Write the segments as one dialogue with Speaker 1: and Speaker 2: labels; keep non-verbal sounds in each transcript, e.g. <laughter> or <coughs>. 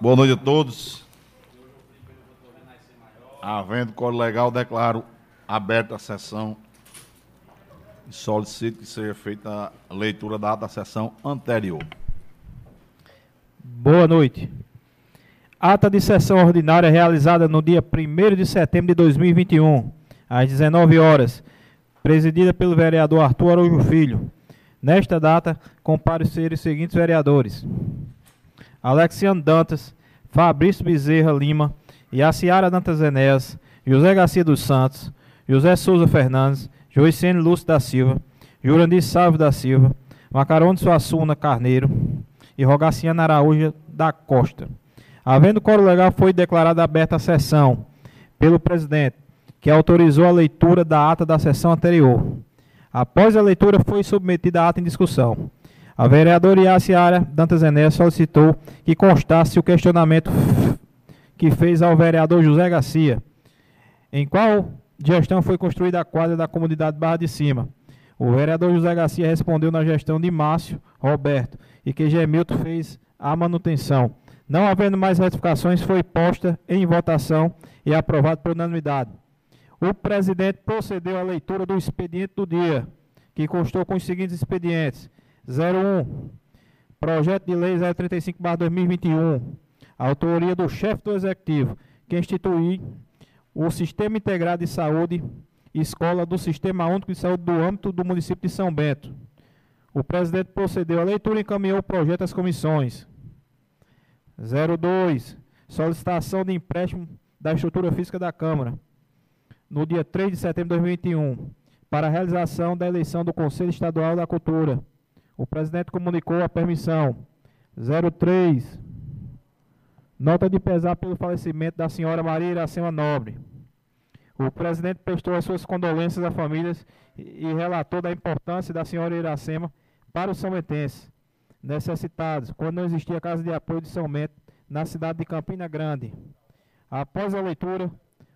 Speaker 1: Boa noite a todos. Havendo código legal, declaro aberta a sessão e solicito que seja feita a leitura da ata da sessão anterior.
Speaker 2: Boa noite. Ata de sessão ordinária realizada no dia 1 de setembro de 2021, às 19 horas, presidida pelo vereador Arthur Araújo Filho. Nesta data, compareceram os seguintes vereadores: Alexiano Dantas, Fabrício Bezerra Lima, Yaciara Dantas Enéas, José Garcia dos Santos, José Souza Fernandes, Joicene Lúcio da Silva, Jurandir Salve da Silva, Macarone Suassuna Carneiro e Rogaciano Araújo da Costa. Havendo coro legal, foi declarada aberta a sessão pelo presidente, que autorizou a leitura da ata da sessão anterior. Após a leitura, foi submetida a ata em discussão. A vereadora Iaciara Dantas Enéas solicitou que constasse o questionamento que fez ao vereador José Garcia, em qual gestão foi construída a quadra da comunidade Barra de Cima. O vereador José Garcia respondeu na gestão de Márcio Roberto e que Gemilton fez a manutenção. Não havendo mais retificações, foi posta em votação e aprovado por unanimidade. O presidente procedeu à leitura do expediente do dia, que constou com os seguintes expedientes: 01. Projeto de Lei 035-2021. Autoria do chefe do Executivo, que institui o Sistema Integrado de Saúde, Escola do Sistema Único de Saúde do âmbito do município de São Bento. O presidente procedeu à leitura e encaminhou o projeto às comissões. 02. Solicitação de empréstimo da estrutura física da Câmara. No dia 3 de setembro de 2021, para a realização da eleição do Conselho Estadual da Cultura. O presidente comunicou a permissão. 03. Nota de pesar pelo falecimento da senhora Maria Iracema Nobre. O presidente prestou as suas condolências às famílias e relatou da importância da senhora Iracema para os são necessitados, quando não existia casa de apoio de São Bento na cidade de Campina Grande. Após a leitura,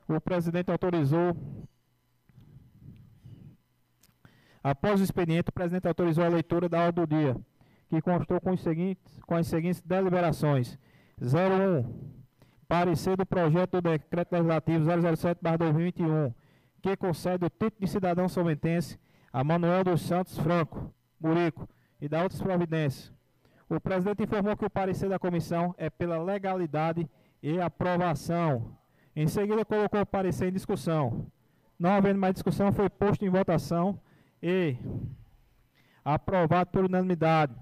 Speaker 2: o presidente autorizou. Após o expediente, o presidente autorizou a leitura da ordem do dia, que constou com, os seguintes, com as seguintes deliberações: 01. Parecer do projeto do decreto legislativo 007-2021, que concede o título de cidadão somentense a Manuel dos Santos Franco, Murico, e da outras providências, o presidente informou que o parecer da comissão é pela legalidade e aprovação. Em seguida, colocou o parecer em discussão. Não havendo mais discussão, foi posto em votação e aprovado por unanimidade.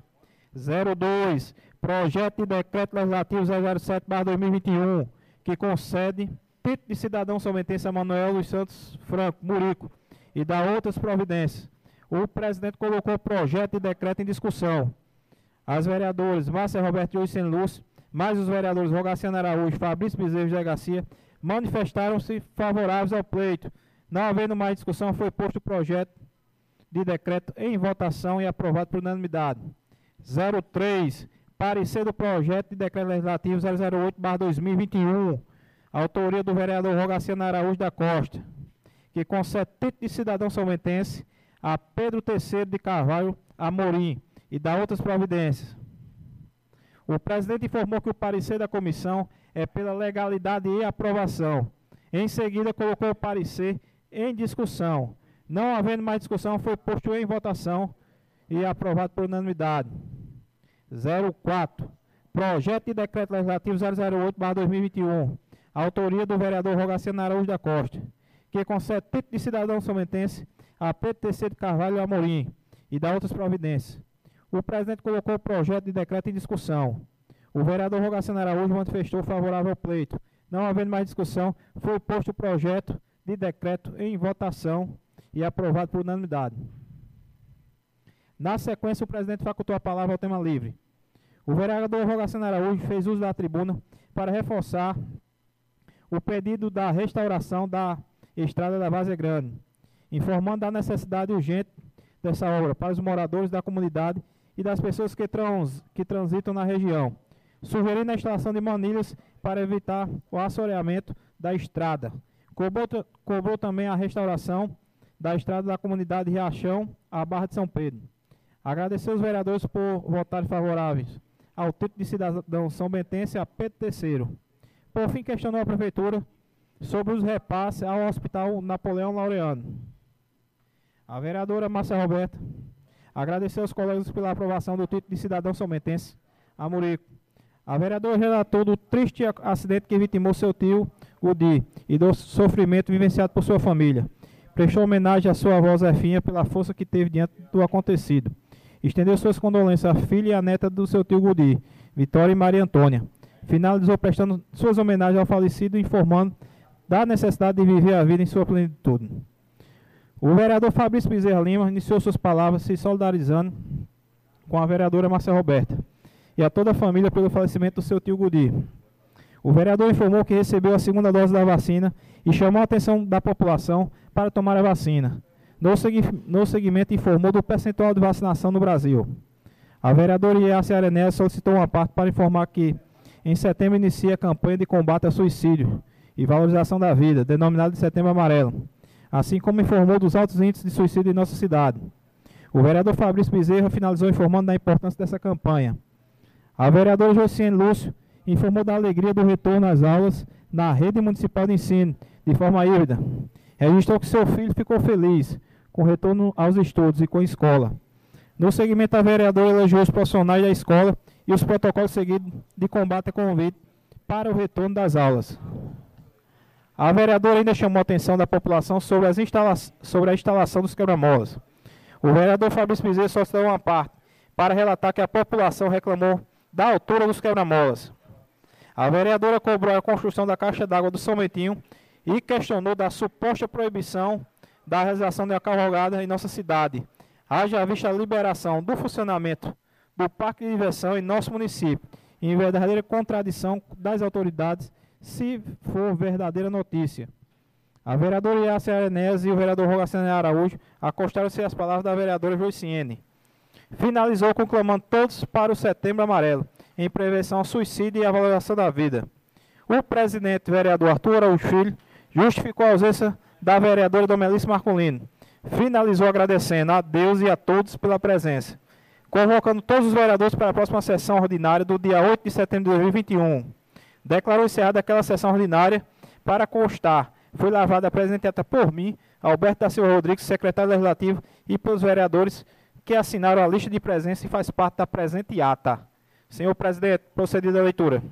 Speaker 2: 02. Projeto de Decreto Legislativo 007-2021, que concede título de cidadão somentense a Manuel dos Santos Franco Murico e dá outras providências. O presidente colocou o projeto de decreto em discussão. As vereadoras Márcia Roberto e Sem Lúcio, mais os vereadores Rogaciano Araújo, Fabrício Bezerra e José Garcia, manifestaram-se favoráveis ao pleito. Não havendo mais discussão, foi posto o projeto de decreto em votação e aprovado por unanimidade. 03. Parecer do projeto de decreto legislativo 008-2021. Autoria do vereador Rogaciano Araújo da Costa, que concede título de cidadão somentense a Pedro III de Carvalho Amorim, e da outras providências. O presidente informou que o parecer da comissão é pela legalidade e aprovação. Em seguida, colocou o parecer em discussão. Não havendo mais discussão, foi posto em votação e aprovado por unanimidade. 04. Projeto de Decreto Legislativo 008-2021. Autoria do vereador Rogaciano Araújo da Costa, que concede título de cidadão somentense a Terceiro de Carvalho Amorim e da outras providências. O presidente colocou o projeto de decreto em discussão. O vereador Rogaciano Araújo manifestou favorável ao pleito. Não havendo mais discussão, foi posto o projeto de decreto em votação e aprovado por unanimidade. Na sequência, o presidente facultou a palavra ao tema livre. O vereador Rogaciano Araújo fez uso da tribuna para reforçar o pedido da restauração da estrada da Vazia Grande, informando da necessidade urgente dessa obra para os moradores da comunidade e das pessoas que, trans, que transitam na região, sugerindo a instalação de manilhas para evitar o assoreamento da estrada. Cobrou, cobrou também a restauração da estrada da comunidade Riachão à Barra de São Pedro. Agradecer os vereadores por votarem favoráveis ao título de cidadão são bentense a Pedro III. Por fim, questionou a Prefeitura sobre os repasses ao Hospital Napoleão Laureano. A vereadora Márcia Roberta agradeceu aos colegas pela aprovação do título de cidadão somentense a Murico. A vereadora relatou do triste acidente que vitimou seu tio, Udi, e do sofrimento vivenciado por sua família. Prestou homenagem à sua avó Zefinha pela força que teve diante do acontecido. Estendeu suas condolências à filha e à neta do seu tio Gudi, Vitória e Maria Antônia. Finalizou prestando suas homenagens ao falecido, informando da necessidade de viver a vida em sua plenitude. O vereador Fabrício Bezerra Lima iniciou suas palavras se solidarizando com a vereadora Marcia Roberta e a toda a família pelo falecimento do seu tio Gudi. O vereador informou que recebeu a segunda dose da vacina e chamou a atenção da população para tomar a vacina. No, segui no segmento informou do percentual de vacinação no Brasil. A vereadora Iácia Arenés solicitou uma parte para informar que em setembro inicia a campanha de combate ao suicídio e valorização da vida, denominada de Setembro Amarelo, assim como informou dos altos índices de suicídio em nossa cidade. O vereador Fabrício Bezerra finalizou informando da importância dessa campanha. A vereadora Josiane Lúcio informou da alegria do retorno às aulas na rede municipal de ensino, de forma híbrida. Registrou que seu filho ficou feliz com o retorno aos estudos e com a escola. No segmento, a vereadora elogiou os profissionais da escola e os protocolos seguidos de combate a convite para o retorno das aulas. A vereadora ainda chamou a atenção da população sobre, sobre a instalação dos quebra-molas. O vereador Fabrício Bezerra só deu uma parte para relatar que a população reclamou da altura dos quebra-molas. A vereadora cobrou a construção da caixa d'água do São Bentinho e questionou da suposta proibição da realização da cavalgada em nossa cidade, haja vista a liberação do funcionamento do parque de diversão em nosso município, em verdadeira contradição das autoridades, se for verdadeira notícia. A vereadora Iácia Arenese e o vereador Rogaciano Araújo acostaram-se às palavras da vereadora Joiciene finalizou conclamando todos para o Setembro Amarelo, em prevenção ao suicídio e à valoração da vida. O presidente vereador Arthur Araújo Filho justificou a ausência da vereadora Domelice Marcolino. Finalizou agradecendo a Deus e a todos pela presença, convocando todos os vereadores para a próxima sessão ordinária do dia 8 de setembro de 2021. Declarou encerrada aquela sessão ordinária para constar. Foi lavada apresentada por mim, Alberto da Silva Rodrigues, secretário legislativo, e pelos vereadores que assinaram a lista de presença e faz parte da presente ata. Senhor presidente, procedida a leitura.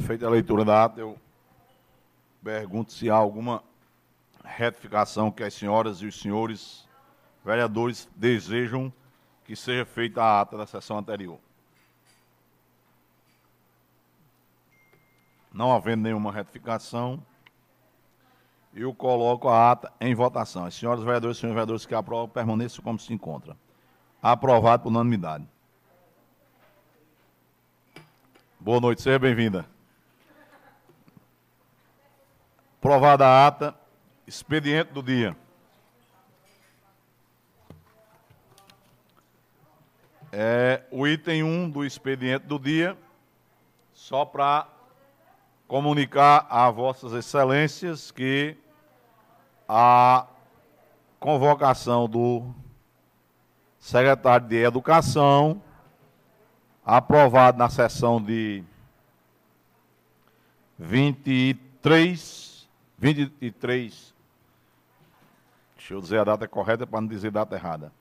Speaker 1: Feita a leitura da ata, eu pergunto se há alguma retificação que as senhoras e os senhores vereadores desejam que seja feita a ata da sessão anterior. Não havendo nenhuma retificação, eu coloco a ata em votação. As senhoras vereadoras e senhores vereadores que aprovam, permaneçam como se encontra. Aprovado por unanimidade. Boa noite, seja bem-vinda. Aprovada a ata, expediente do dia. É o item 1 do expediente do dia, só para comunicar a vossas excelências que a convocação do secretário de Educação, aprovado na sessão de 23, 23, deixa eu dizer a data correta para não dizer data errada.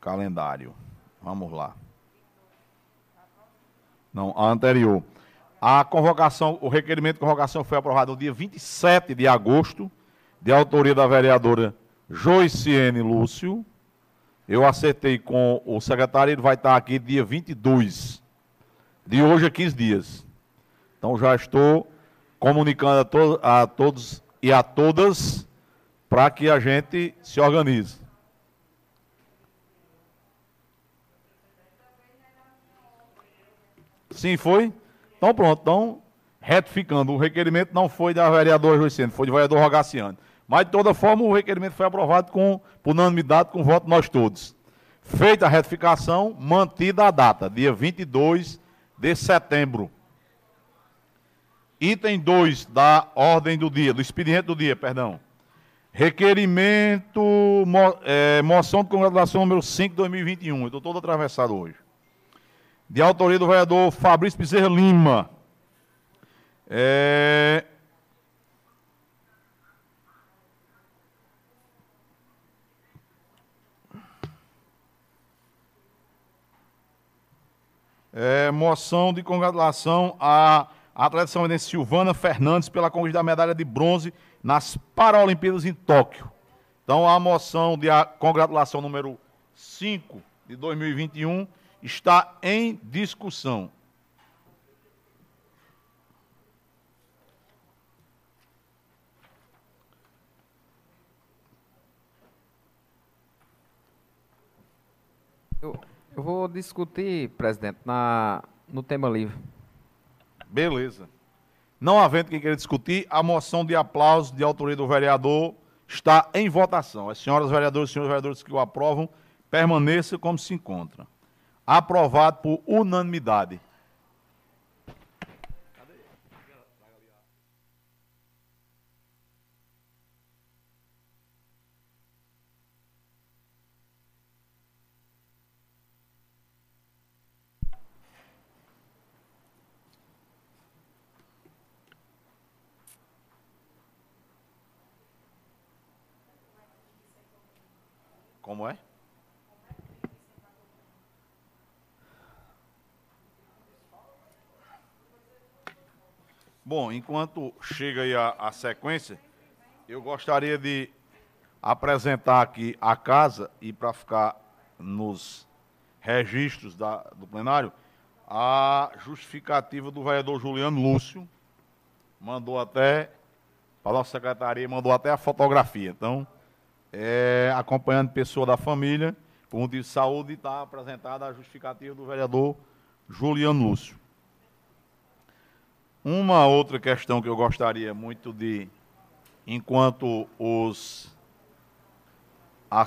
Speaker 1: Calendário. Vamos lá. Não, a anterior. A convocação, o requerimento de convocação foi aprovado no dia 27 de agosto, de autoria da vereadora Joiciene Lúcio. Eu acertei com o secretário, ele vai estar aqui dia 22, de hoje a 15 dias. Então já estou comunicando a, to a todos e a todas para que a gente se organize. Sim, foi? Então pronto, então, retificando, o requerimento não foi da vereadora Joicene, foi do vereador Rogaciano. Mas, de toda forma, o requerimento foi aprovado com, por unanimidade, com voto nós todos. Feita a retificação, mantida a data, dia 22 de setembro. Item 2 da ordem do dia, do expediente do dia, perdão. Requerimento, mo, é, moção de congratulação número 5 de 2021. Eu estou todo atravessado hoje. De autoria do vereador Fabrício Bezerra Lima. É, É, moção de congratulação à atleta são Silvana Fernandes pela conquista da medalha de bronze nas Paralimpíadas em Tóquio. Então, a moção de congratulação número 5 de 2021 está em discussão.
Speaker 3: Eu, eu vou discutir, presidente, na, no tema livre.
Speaker 1: Beleza. Não havendo quem queira discutir, a moção de aplauso de autoria do vereador está em votação. As senhoras vereadoras e senhores vereadores que o aprovam, permaneçam como se encontra. Aprovado por unanimidade. Como é? Bom, enquanto chega aí a, a, sequência, eu gostaria de apresentar aqui a casa e para ficar nos registros da, do plenário, a justificativa do vereador Juliano Lúcio, mandou até, para a nossa secretaria, mandou até a fotografia. Então, é, acompanhando pessoa da família, por motivo de saúde, está apresentada a justificativa do vereador Juliano Lúcio. Uma outra questão que eu gostaria muito de, enquanto os a,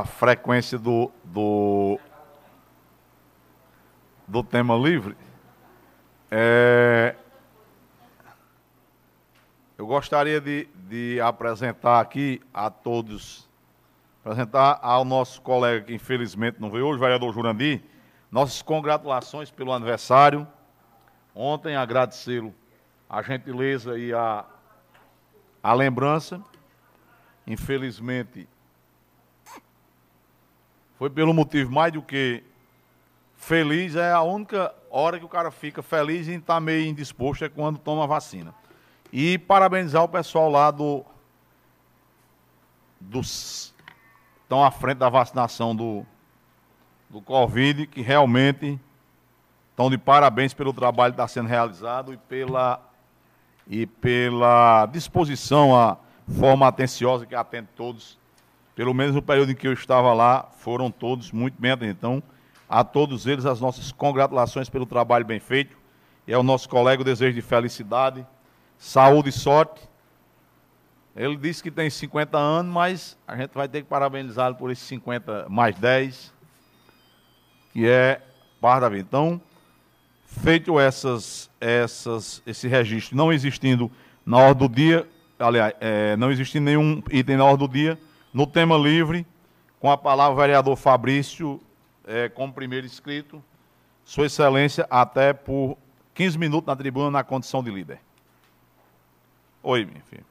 Speaker 1: a frequência do, do, do tema livre, é, eu gostaria de, de apresentar aqui a todos, apresentar ao nosso colega que infelizmente não veio hoje, o vereador Jurandir, nossas congratulações pelo aniversário. Ontem agradecê-lo a gentileza e a, a lembrança. Infelizmente, foi pelo motivo mais do que feliz, é a única hora que o cara fica feliz e está meio indisposto é quando toma a vacina. E parabenizar o pessoal lá do. Dos. Estão à frente da vacinação do, do Covid, que realmente estão de parabéns pelo trabalho que está sendo realizado e pela, e pela disposição, a forma atenciosa que atende todos. Pelo menos no período em que eu estava lá, foram todos muito bem atendidos. Então, a todos eles, as nossas congratulações pelo trabalho bem feito. E ao nosso colega o desejo de felicidade saúde e sorte. Ele disse que tem 50 anos, mas a gente vai ter que parabenizá-lo por esses 50 mais 10, que é parte da vida. Então, feito essas, essas, esse registro, não existindo na ordem do dia, aliás, é, não existindo nenhum item na ordem do dia, no tema livre, com a palavra o vereador Fabrício, é, como primeiro inscrito, Sua Excelência, até por 15 minutos na tribuna, na condição de líder. Oi, minha filha.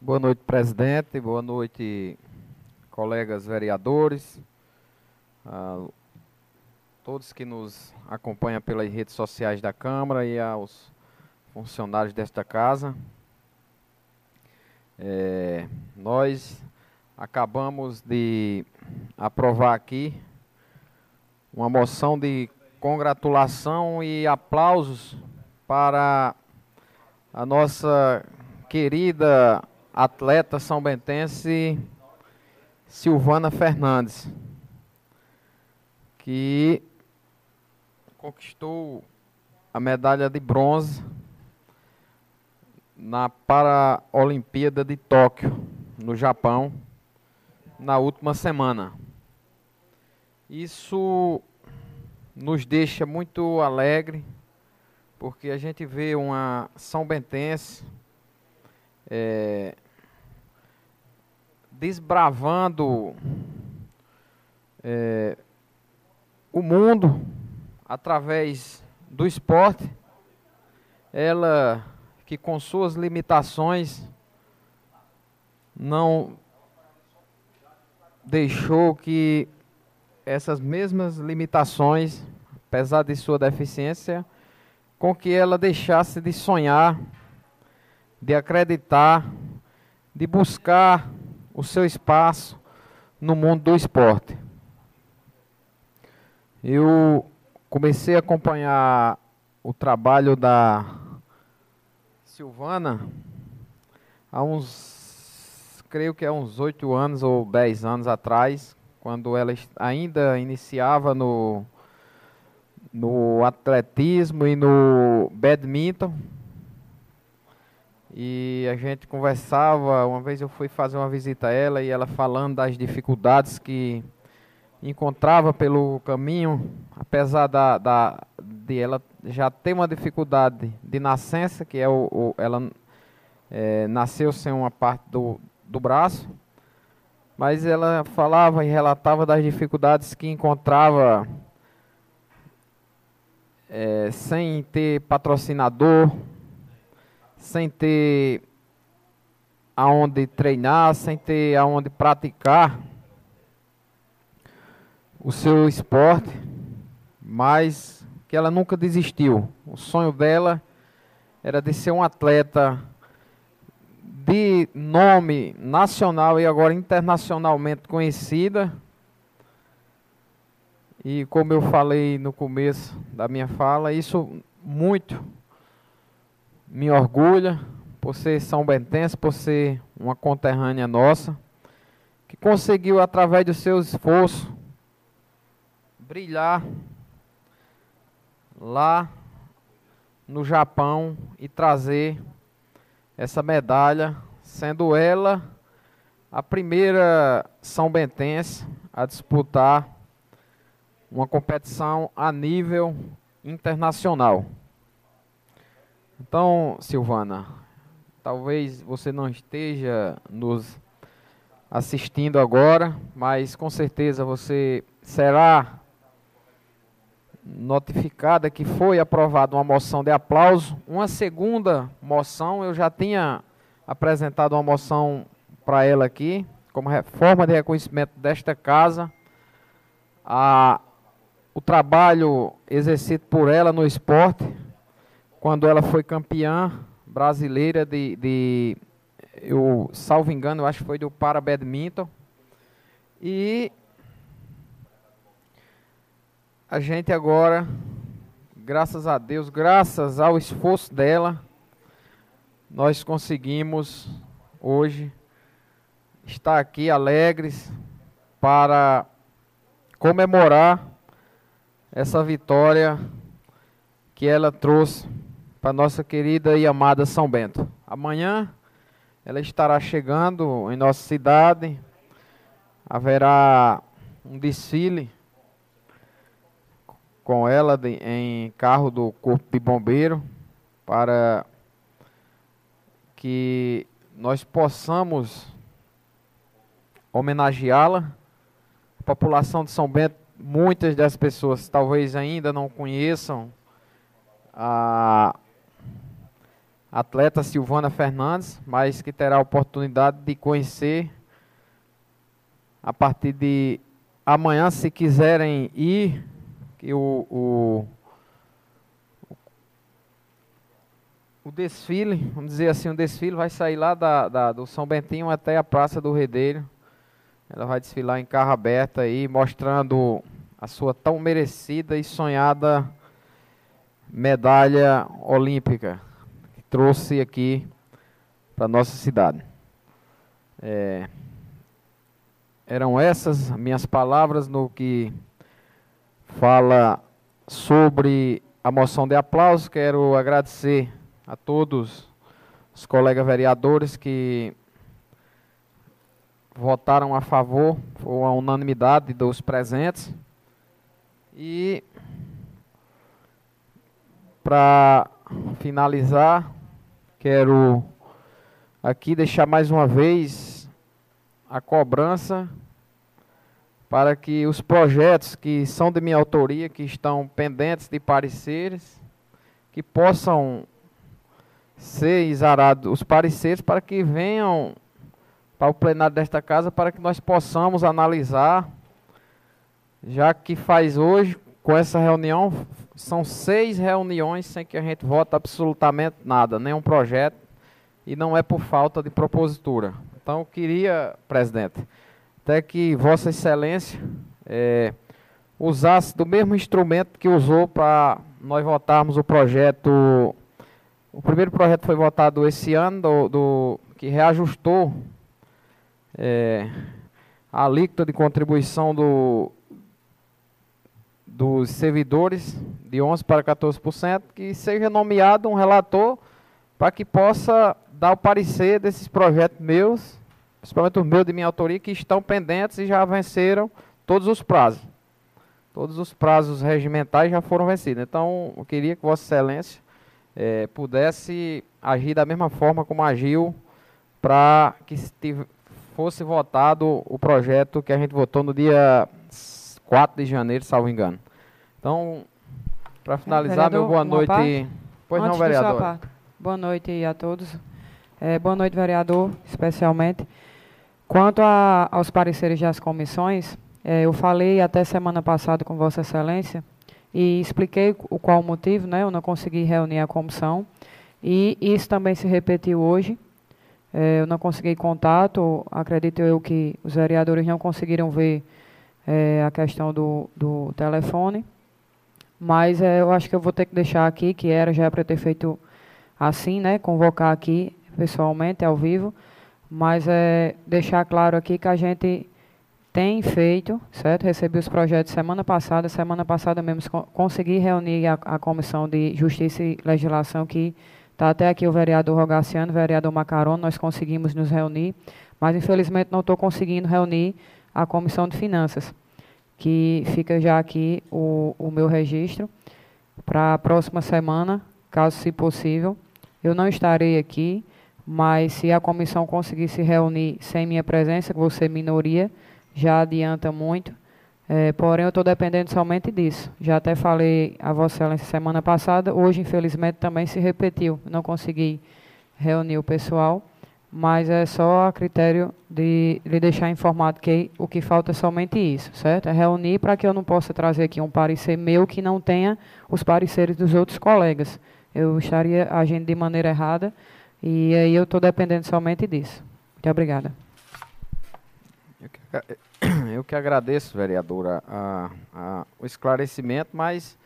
Speaker 3: Boa noite, presidente. Boa noite, colegas vereadores. Todos que nos acompanham pelas redes sociais da Câmara e aos funcionários desta casa. É, nós acabamos de aprovar aqui uma moção de congratulação e aplausos para a nossa querida atleta são bentense Silvana Fernandes, que conquistou a medalha de bronze na Paraolimpíada de Tóquio, no Japão, na última semana. Isso nos deixa muito alegre, porque a gente vê uma São Bentense é, desbravando é, o mundo através do esporte, ela que com suas limitações não deixou que essas mesmas limitações, apesar de sua deficiência, com que ela deixasse de sonhar, de acreditar, de buscar o seu espaço no mundo do esporte. Eu comecei a acompanhar o trabalho da Silvana há uns, creio que há uns oito anos ou dez anos atrás, quando ela ainda iniciava no, no atletismo e no badminton. E a gente conversava, uma vez eu fui fazer uma visita a ela e ela falando das dificuldades que encontrava pelo caminho, apesar da, da, de ela já ter uma dificuldade de nascença, que é o, o ela é, nasceu sem uma parte do, do braço, mas ela falava e relatava das dificuldades que encontrava é, sem ter patrocinador, sem ter aonde treinar, sem ter aonde praticar o seu esporte, mas que ela nunca desistiu. O sonho dela era de ser um atleta de nome nacional e agora internacionalmente conhecida. E como eu falei no começo da minha fala, isso muito me orgulha por ser São Bentense, por ser uma conterrânea nossa, que conseguiu através do seu esforço brilhar lá no Japão e trazer essa medalha, sendo ela a primeira São Bentense a disputar uma competição a nível internacional. Então, Silvana, talvez você não esteja nos assistindo agora, mas com certeza você será notificada que foi aprovada uma moção de aplauso. Uma segunda moção, eu já tinha apresentado uma moção para ela aqui, como forma de reconhecimento desta casa, a, o trabalho exercido por ela no esporte, quando ela foi campeã brasileira de, de eu salvo engano, eu acho que foi do para badminton. E a gente agora, graças a Deus, graças ao esforço dela, nós conseguimos hoje estar aqui alegres para comemorar essa vitória que ela trouxe para nossa querida e amada São Bento. Amanhã ela estará chegando em nossa cidade, haverá um desfile com ela de, em carro do Corpo de Bombeiro para que nós possamos homenageá-la. A população de São Bento, muitas das pessoas talvez ainda não conheçam a atleta Silvana Fernandes, mas que terá a oportunidade de conhecer a partir de amanhã, se quiserem ir que o, o, o desfile, vamos dizer assim, o desfile vai sair lá da, da, do São Bentinho até a Praça do Redeiro. Ela vai desfilar em carro aberto aí, mostrando a sua tão merecida e sonhada medalha olímpica que trouxe aqui para nossa cidade. É, eram essas minhas palavras no que fala sobre a moção de aplauso. Quero agradecer a todos os colegas vereadores que votaram a favor, foi a unanimidade dos presentes. E para finalizar, quero aqui deixar mais uma vez a cobrança para que os projetos que são de minha autoria, que estão pendentes de pareceres, que possam ser exarados os pareceres para que venham para o plenário desta casa para que nós possamos analisar, já que faz hoje, com essa reunião, são seis reuniões sem que a gente vote absolutamente nada, nenhum projeto, e não é por falta de propositura. Então, eu queria, presidente, até que Vossa Excelência é, usasse do mesmo instrumento que usou para nós votarmos o projeto. O primeiro projeto foi votado esse ano, do, do que reajustou é, a alíquota de contribuição do, dos servidores de 11% para 14%, que seja nomeado um relator para que possa dar o parecer desses projetos meus, principalmente os meus de minha autoria, que estão pendentes e já venceram todos os prazos. Todos os prazos regimentais já foram vencidos. Então, eu queria que Vossa Excelência é, pudesse agir da mesma forma como agiu para que fosse votado o projeto que a gente votou no dia 4 de janeiro, salvo engano. Então, para finalizar,
Speaker 4: vereador,
Speaker 3: meu boa noite.
Speaker 4: Parte?
Speaker 3: Pois
Speaker 4: Antes
Speaker 3: não, vereador.
Speaker 4: Boa noite a todos. É, boa noite, vereador, especialmente. Quanto a, aos pareceres das comissões, é, eu falei até semana passada com Vossa Excelência e expliquei o qual o motivo, né? Eu não consegui reunir a comissão e isso também se repetiu hoje. É, eu não consegui contato, acredito eu que os vereadores não conseguiram ver é, a questão do, do telefone, mas eu acho que eu vou ter que deixar aqui, que era já para ter feito assim, né, convocar aqui pessoalmente, ao vivo, mas é deixar claro aqui que a gente tem feito, certo? Recebi os projetos semana passada, semana passada mesmo consegui reunir a, a Comissão de Justiça e Legislação que Está até aqui o vereador Rogaciano, o vereador Macaron, nós conseguimos nos reunir, mas infelizmente não estou conseguindo reunir a Comissão de Finanças, que fica já aqui o, o meu registro para a próxima semana, caso se possível. Eu não estarei aqui, mas se a comissão conseguir se reunir sem minha presença, que ser minoria, já adianta muito. É, porém, eu estou dependendo somente disso. Já até falei a Vossa Excelência semana passada, hoje, infelizmente, também se repetiu. Não consegui reunir o pessoal, mas é só a critério de lhe deixar informado que o que falta é somente isso, certo? É reunir para que eu não possa trazer aqui um parecer meu que não tenha os pareceres dos outros colegas. Eu estaria agindo de maneira errada e aí eu estou dependendo somente disso. Muito obrigada. <coughs>
Speaker 3: Eu que agradeço, vereadora, a, a, o esclarecimento, mas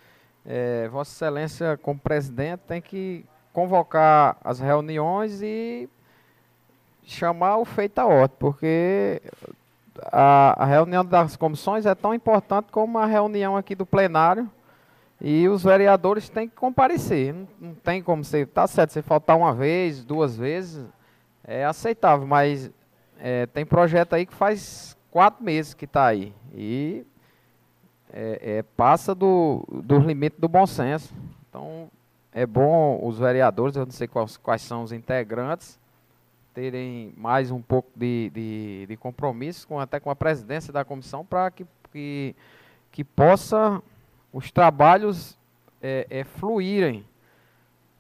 Speaker 3: é, Vossa Excelência, como presidente, tem que convocar as reuniões e chamar o feito a ordem, porque a, a, reunião das comissões é tão importante como a reunião aqui do plenário e os vereadores têm que comparecer. Não, não tem como ser, tá certo, se faltar uma vez, duas vezes, é aceitável, mas é, tem projeto aí que faz quatro meses que está aí. E é, é, passa do, dos limites do bom senso. Então, é bom os vereadores, eu não sei quais, quais são os integrantes, terem mais um pouco de, de, de compromisso, com, até com a presidência da comissão, para que, que, que possa os trabalhos é, é, fluírem.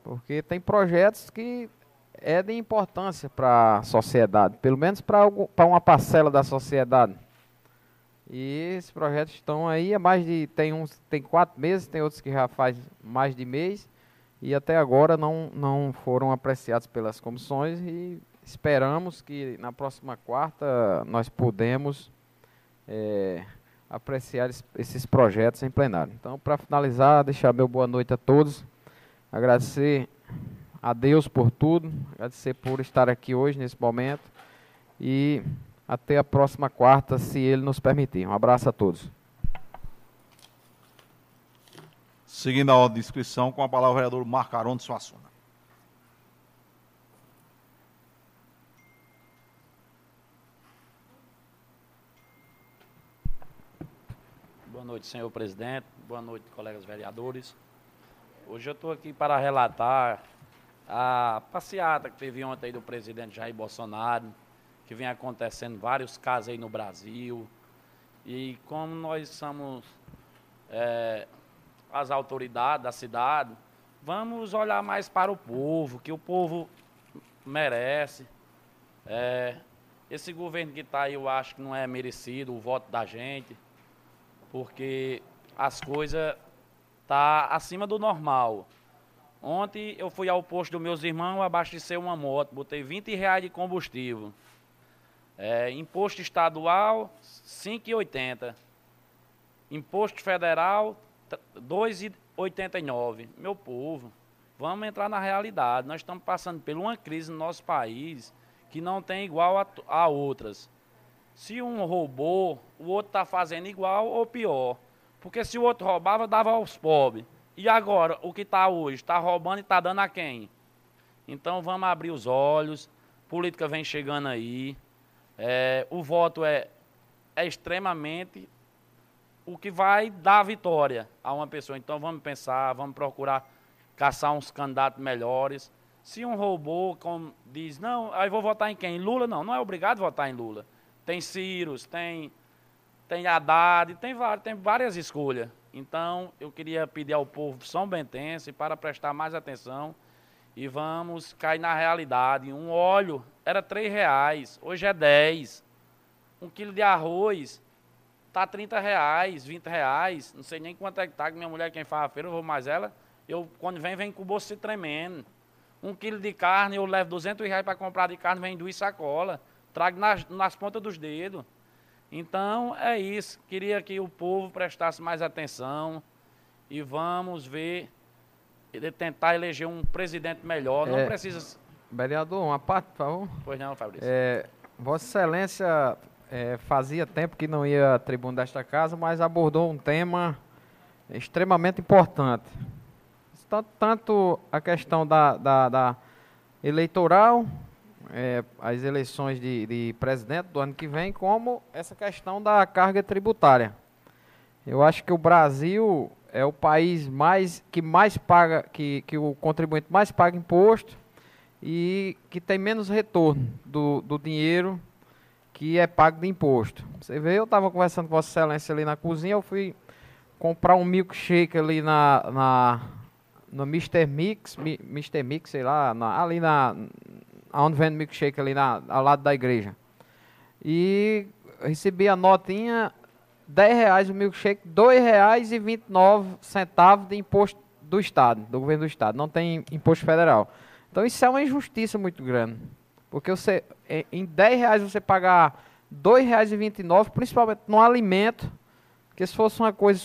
Speaker 3: Porque tem projetos que é de importância para a sociedade, pelo menos para uma parcela da sociedade. E esses projetos estão aí há mais de. Tem uns tem quatro meses, tem outros que já faz mais de mês. E até agora não, não foram apreciados pelas comissões e esperamos que na próxima quarta nós podemos é, apreciar esses projetos em plenário. Então, para finalizar, deixar meu boa noite a todos, agradecer a Deus por tudo, agradecer por estar aqui hoje, nesse momento, e até a próxima quarta, se Ele nos permitir. Um abraço a todos.
Speaker 1: Seguindo a ordem de inscrição, com a palavra o vereador Marcaron de Suassuna.
Speaker 5: Noite, senhor presidente. Boa noite, colegas vereadores. Hoje eu estou aqui para relatar a passeata que teve ontem do presidente Jair Bolsonaro, que vem acontecendo vários casos aí no Brasil. E como nós somos é, as autoridades da cidade, vamos olhar mais para o povo, que o povo merece. É, esse governo que está aí, eu acho que não é merecido o voto da gente, porque as coisas tá acima do normal. Ontem eu fui ao posto dos meus irmãos abastecer uma moto, botei 20 reais de combustível. É, imposto estadual, 5,80. Imposto federal, 2,89. Meu povo, vamos entrar na realidade. Nós estamos passando por uma crise no nosso país que não tem igual a, a outras. Se um roubou, o outro está fazendo igual ou pior. Porque se o outro roubava, dava aos pobres. E agora, o que está hoje? Está roubando e está dando a quem? Então vamos abrir os olhos. Política vem chegando aí. É, o voto é, é extremamente o que vai dar vitória a uma pessoa. Então vamos pensar, vamos procurar caçar uns candidatos melhores. Se um robô como diz, não, aí vou votar em quem? Lula? Não, não é obrigado a votar em Lula. Tem Ciro, tem, tem Haddad, tem, tem várias escolhas. Então, eu queria pedir ao povo São Bentense para prestar mais atenção e vamos cair na realidade. Um óleo era três reais, hoje é 10. Um quilo de arroz tá 30 reais, 20 reais. Não sei nem quanto é que tá, minha mulher quem faz a feira, eu vou mais ela. Eu, quando vem, vem com o bolso tremendo. Um quilo de carne, eu levo 200 reais para comprar de carne, vem duas sacola. Trago nas, nas pontas dos dedos. Então, é isso. Queria que o povo prestasse mais atenção e vamos ver, tentar eleger um presidente melhor. Não é, precisa...
Speaker 3: Vereador, uma parte, por favor.
Speaker 5: Pois não, Fabrício.
Speaker 3: É, Vossa Excelência é, fazia tempo que não ia à tribuna desta casa, mas abordou um tema extremamente importante tanto, tanto a questão da, da, da eleitoral, é, as eleições de, de presidente do ano que vem, como essa questão da carga tributária. Eu acho que o Brasil é o país mais que mais paga, que, que o contribuinte mais paga imposto e que tem menos retorno do, do dinheiro que é pago de imposto. Você vê, eu estava conversando com Vossa Excelência ali na cozinha, eu fui comprar um milkshake ali na, na no Mr. Mix, Mi, Mr. Mix, sei lá, na, ali na. Onde vende milkshake, ali na, ao lado da igreja. E recebi a notinha, 10 reais o milkshake, 2 reais e 29 centavos de imposto do Estado, do governo do Estado. Não tem imposto federal. Então isso é uma injustiça muito grande. Porque você, em 10 reais você pagar R$ 2,29, principalmente no alimento, que se fosse uma coisa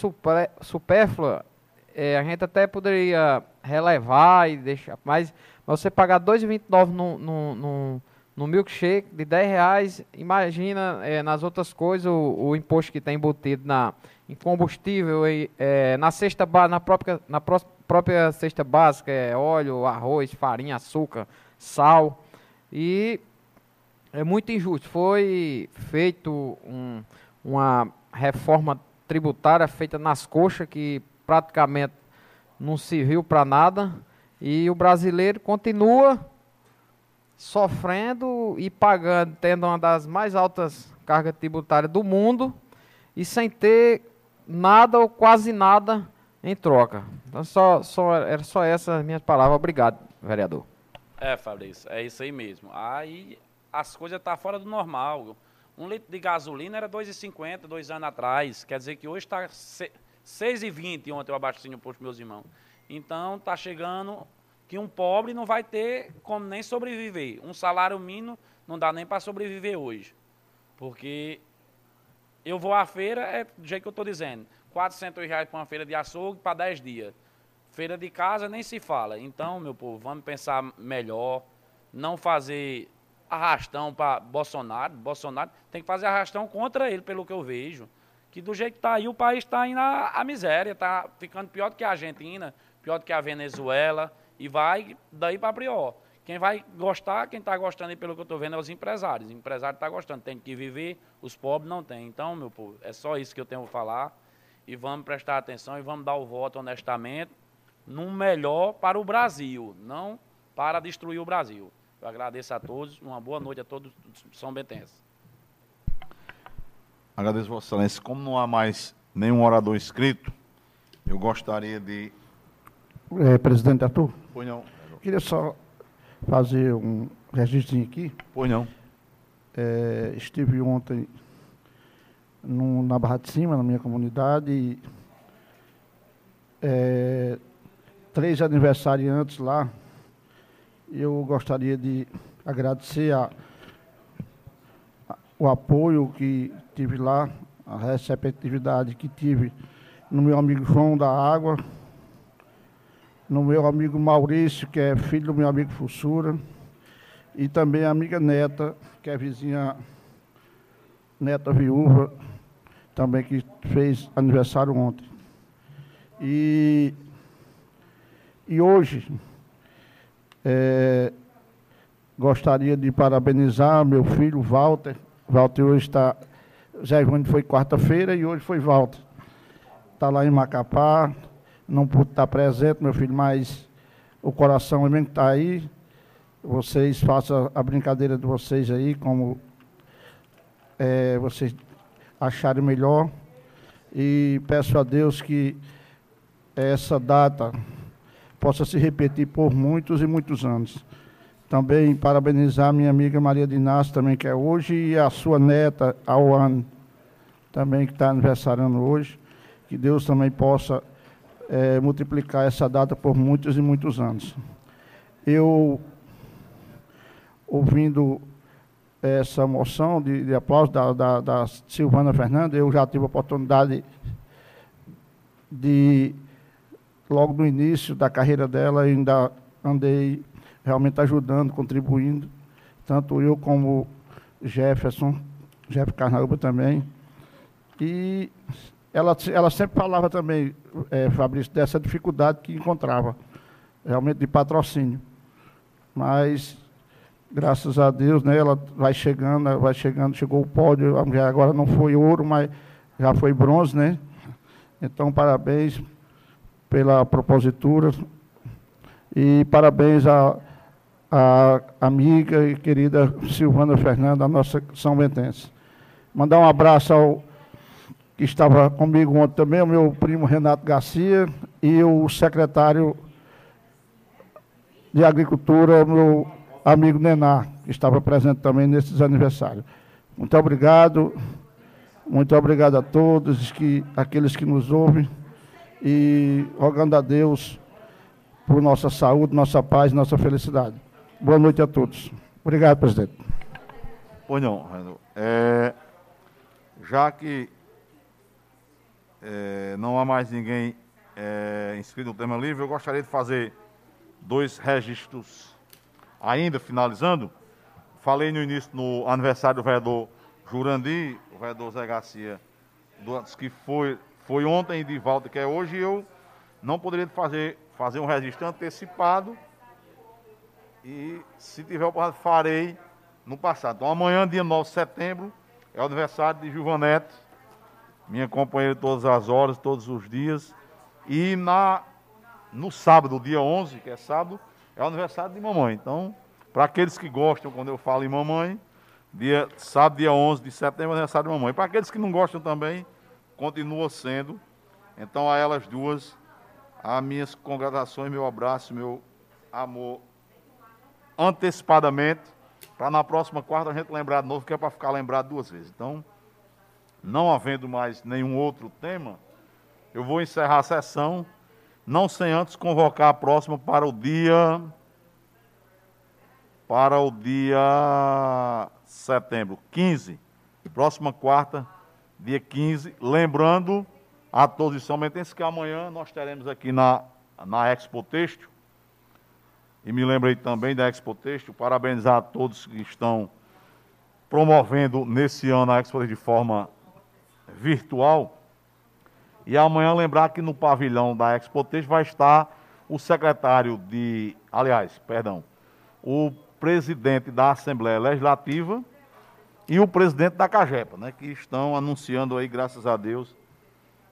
Speaker 3: supérflua, é, a gente até poderia relevar e deixar, mas você pagar R$ 2,29 no, no, no, no milkshake de 10 reais, imagina é, nas outras coisas o, o, imposto que tem embutido na, em combustível, e, é, na cesta na própria, na pró própria cesta básica, é óleo, arroz, farinha, açúcar, sal. E é muito injusto. Foi feito um, uma reforma tributária feita nas coxas que praticamente não serviu para nada e o brasileiro continua sofrendo e pagando, tendo uma das mais altas cargas tributárias do mundo e sem ter nada ou quase nada em troca. Então, só, só, era só essas minhas palavras. Obrigado, vereador.
Speaker 5: É, Fabrício, é isso aí mesmo. Aí as coisas estão tá fora do normal. Um litro de gasolina era 2,50 dois anos atrás. Quer dizer que hoje está 6,20 ontem eu abasteci no posto meus irmãos. Então está chegando que um pobre não vai ter como nem sobreviver. Um salário mínimo não dá nem para sobreviver hoje. Porque eu vou à feira, é do jeito que eu estou dizendo, 400 reais para uma feira de açougue para 10 dias. Feira de casa nem se fala. Então, meu povo, vamos pensar melhor, não fazer arrastão para Bolsonaro. Bolsonaro tem que fazer arrastão contra ele, pelo que eu vejo que do jeito que está aí, o país está indo à, miséria, está ficando pior do que a Argentina, pior do que a Venezuela, e vai daí para pior. Quem vai gostar, quem está gostando, pelo que eu estou vendo, é os empresários. O empresário está gostando, tem que viver, os pobres não têm. Então, meu povo, é só isso que eu tenho a falar. e vamos prestar atenção e vamos dar o voto honestamente no melhor para o Brasil, não para destruir o Brasil. Eu agradeço a todos, uma boa noite a todos São Bentenses.
Speaker 1: Agradeço, Vossa Excelência. Como não há mais nenhum orador inscrito, eu gostaria de.
Speaker 6: É, presidente Arthur?
Speaker 1: Pois não.
Speaker 6: Queria só fazer um registro aqui.
Speaker 1: Pois não.
Speaker 6: É, estive ontem no, na Barra de Cima, na minha comunidade, e é, três aniversariantes lá. Eu gostaria de agradecer a, a, o apoio que tive lá, a receptividade que tive no meu amigo João da Água, no meu amigo Maurício, que é filho do meu amigo Fussura, e também a amiga Neta, que é vizinha neta viúva, também que fez aniversário ontem. E, e hoje é, gostaria de parabenizar meu filho Walter. Walter hoje está. Zé Ivone foi quarta-feira e hoje foi Walter. Está lá em Macapá, não pude estar presente, meu filho, mas o coração mesmo está aí. Vocês façam a brincadeira de vocês aí, como é, vocês acharem melhor. E peço a Deus que essa data possa se repetir por muitos e muitos anos. Também parabenizar minha amiga Maria Inácio, também que é hoje, e a sua neta, Auane, também que está aniversariando hoje. Que Deus também possa é, multiplicar essa data por muitos e muitos anos. Eu, ouvindo essa moção de, de aplauso da, da, da, Silvana Fernanda, eu já tive a oportunidade de, logo no início da carreira dela, ainda andei realmente ajudando, contribuindo, tanto eu como Jefferson, Jeff Carnaúba também. E ela, ela sempre falava também, é, Fabrício, dessa dificuldade que encontrava, realmente de patrocínio. Mas graças a Deus, né, ela vai chegando, vai chegando, chegou o pódio, agora não foi ouro, mas já foi bronze, né? Então, parabéns pela propositura e parabéns à, à amiga e querida Silvana Fernanda, a nossa São Bentense. Mandar um abraço ao que estava comigo ontem também, o meu primo Renato Garcia e o secretário de Agricultura, meu amigo Nená, que estava presente também nesses aniversários. Muito obrigado, muito obrigado a todos, que, aqueles que nos ouvem, e rogando a Deus por nossa saúde, nossa paz, nossa felicidade. Boa noite a todos. Obrigado, presidente.
Speaker 1: Pois não, é, já que é, não há mais ninguém é, inscrito no tema livre, eu gostaria de fazer dois registros Ainda finalizando, falei no início, no aniversário do vereador Jurandi, o vereador Zé Garcia, que foi, foi ontem de volta, que é hoje, eu não poderia fazer, fazer um registro antecipado. E se tiver oportunidade, farei no passado. Então amanhã, dia 9 de setembro, é o aniversário de Juvanete, minha companheira todas as horas, todos os dias. E na, no sábado, dia 11, que é sábado, é o aniversário de mamãe. Então, para aqueles que gostam, quando eu falo em mamãe, dia, sábado, dia 11 de setembro, é aniversário de mamãe. Para aqueles que não gostam também, continua sendo. Então, a elas duas, as minhas congratulações, meu abraço, meu amor, antecipadamente, para na próxima quarta a gente lembrar de novo, que é para ficar lembrado duas vezes. Então, não havendo mais nenhum outro tema, eu vou encerrar a sessão não sem antes convocar a próxima para o dia para o dia setembro, 15, próxima quarta, dia 15, lembrando a todos os São Bentenses que amanhã nós teremos aqui na, na Expo Texto, e me lembrei também da Expo Texto, parabenizar a todos que estão promovendo nesse ano a Expo de forma virtual, e amanhã lembrar que no pavilhão da Expo Texto vai estar o secretário de, aliás, perdão, o presidente da Assembleia Legislativa e o presidente da Cagepa, né, que estão anunciando aí, graças a Deus,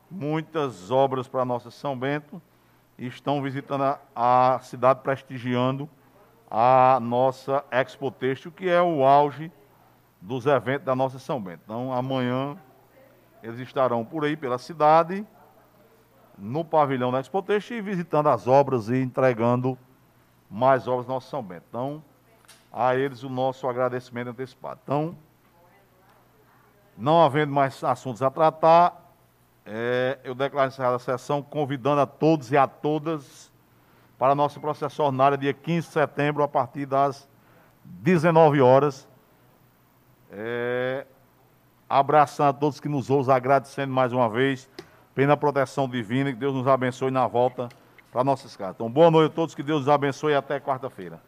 Speaker 1: muitas obras para nossa São Bento e estão visitando a, a cidade, prestigiando a nossa Expo Têxtil, que é o auge dos eventos da nossa São Bento. Então, amanhã eles estarão por aí pela cidade, no pavilhão da Expo Têxtil e visitando as obras e entregando mais obras do nosso São Bento. Então, a eles o nosso agradecimento antecipado. Então, não havendo mais assuntos a tratar, é, eu declaro encerrada a sessão, convidando a todos e a todas para a nossa processo ordinária, dia 15 de setembro, a partir das 19 horas. É, abraçando a todos que nos ouvem, agradecendo mais uma vez pela proteção divina, que Deus nos abençoe na volta para nossas casas. Então, boa noite a todos, que Deus nos abençoe e até quarta-feira.